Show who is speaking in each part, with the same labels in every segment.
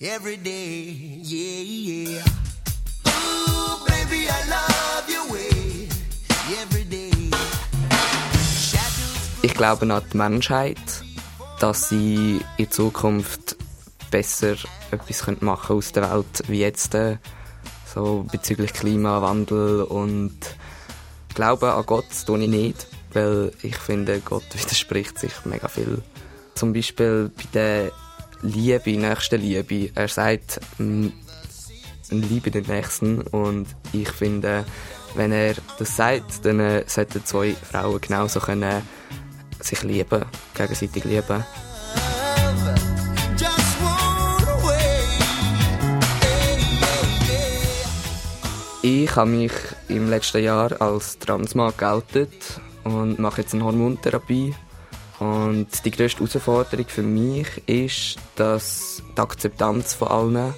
Speaker 1: every day. Yeah, yeah. Ooh, baby, I love your way every day.
Speaker 2: Ich glaube an die Menschheit, dass sie in Zukunft besser etwas machen können aus der Welt wie jetzt. So bezüglich Klimawandel und Glaube an Gott tue ich nicht, weil ich finde, Gott widerspricht sich mega viel. Zum Beispiel bei der Liebe, nächsten Liebe. Er sagt, liebe den Nächsten und ich finde, wenn er das sagt, dann äh, sollten zwei Frauen genauso können sich lieben, gegenseitig lieben. Ich habe mich im letzten Jahr als Transmann geoutet und mache jetzt eine Hormontherapie. Und die grösste Herausforderung für mich ist, dass die Akzeptanz von allen,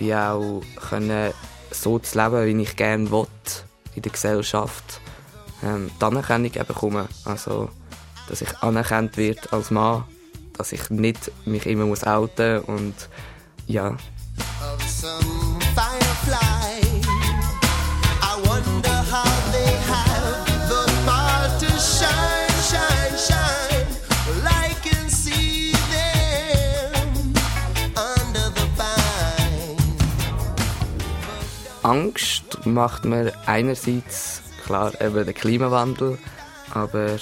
Speaker 2: wie auch können, so zu leben, wie ich gerne will, in der Gesellschaft, ähm, die Anerkennung bekommen. Also, dass ich anerkannt wird als Mann, dass ich nicht mich immer muss und ja. Angst macht mir einerseits klar eben der Klimawandel, aber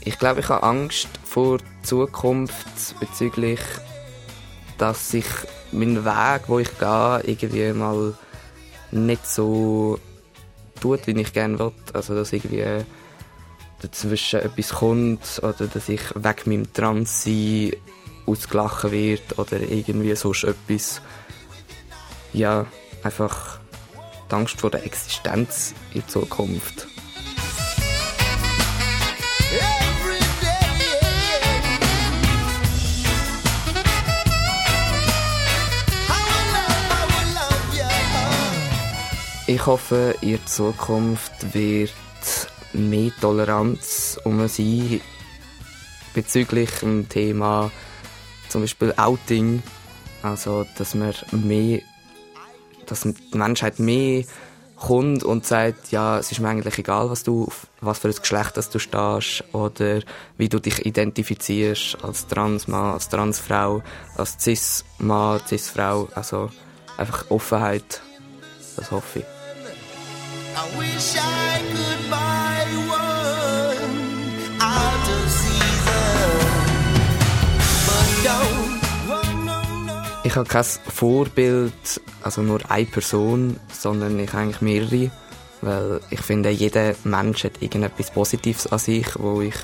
Speaker 2: ich glaube, ich habe Angst vor der Zukunft bezüglich, dass sich mein Weg, wo ich gehe, irgendwie mal nicht so tut, wie ich gerne will. Also, dass irgendwie dazwischen etwas kommt oder dass ich weg meinem Transsein ausgelachen wird oder irgendwie sonst etwas. Ja, einfach die Angst vor der Existenz in Zukunft. Ich hoffe, in Zukunft wird mehr Toleranz um sein bezüglich dem Thema zum Beispiel Outing. Also, dass man mehr, dass die Menschheit mehr kommt und sagt, ja, es ist mir eigentlich egal, was du, was für ein Geschlecht das du stehst oder wie du dich identifizierst als Transmann, als Transfrau, als Cis-Mann, Cis-Frau. Also einfach Offenheit. Das hoffe ich. I wish I could buy one Ich habe kein Vorbild, also nur eine Person, sondern ich eigentlich mehrere, weil ich finde, jeder Mensch hat irgendetwas Positives an sich, wo ich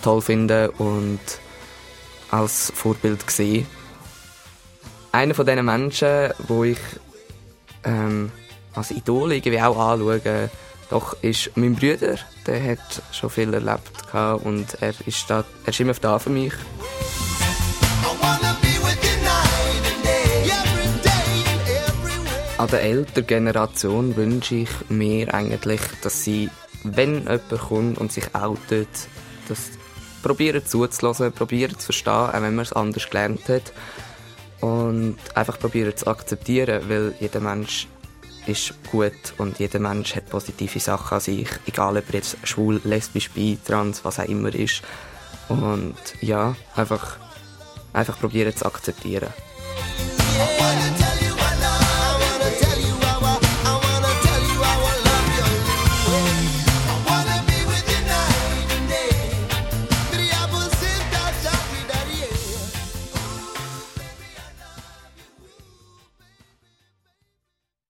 Speaker 2: toll finde und als Vorbild sehe. Einer von diesen Menschen, wo ich ähm, als Idol irgendwie auch anschauen. Doch ist mein Bruder, der hat schon viel erlebt und er ist, da, er ist immer da für mich. An der älteren Generation wünsche ich mir eigentlich, dass sie, wenn jemand kommt und sich outet, das probieren zuzulassen, probieren zu verstehen, auch wenn man es anders gelernt hat. Und einfach probieren zu akzeptieren, weil jeder Mensch ist gut und jeder Mensch hat positive Sachen an sich, egal ob jetzt schwul, lesbisch, bi, trans, was auch immer ist. Und ja, einfach, einfach probieren zu akzeptieren.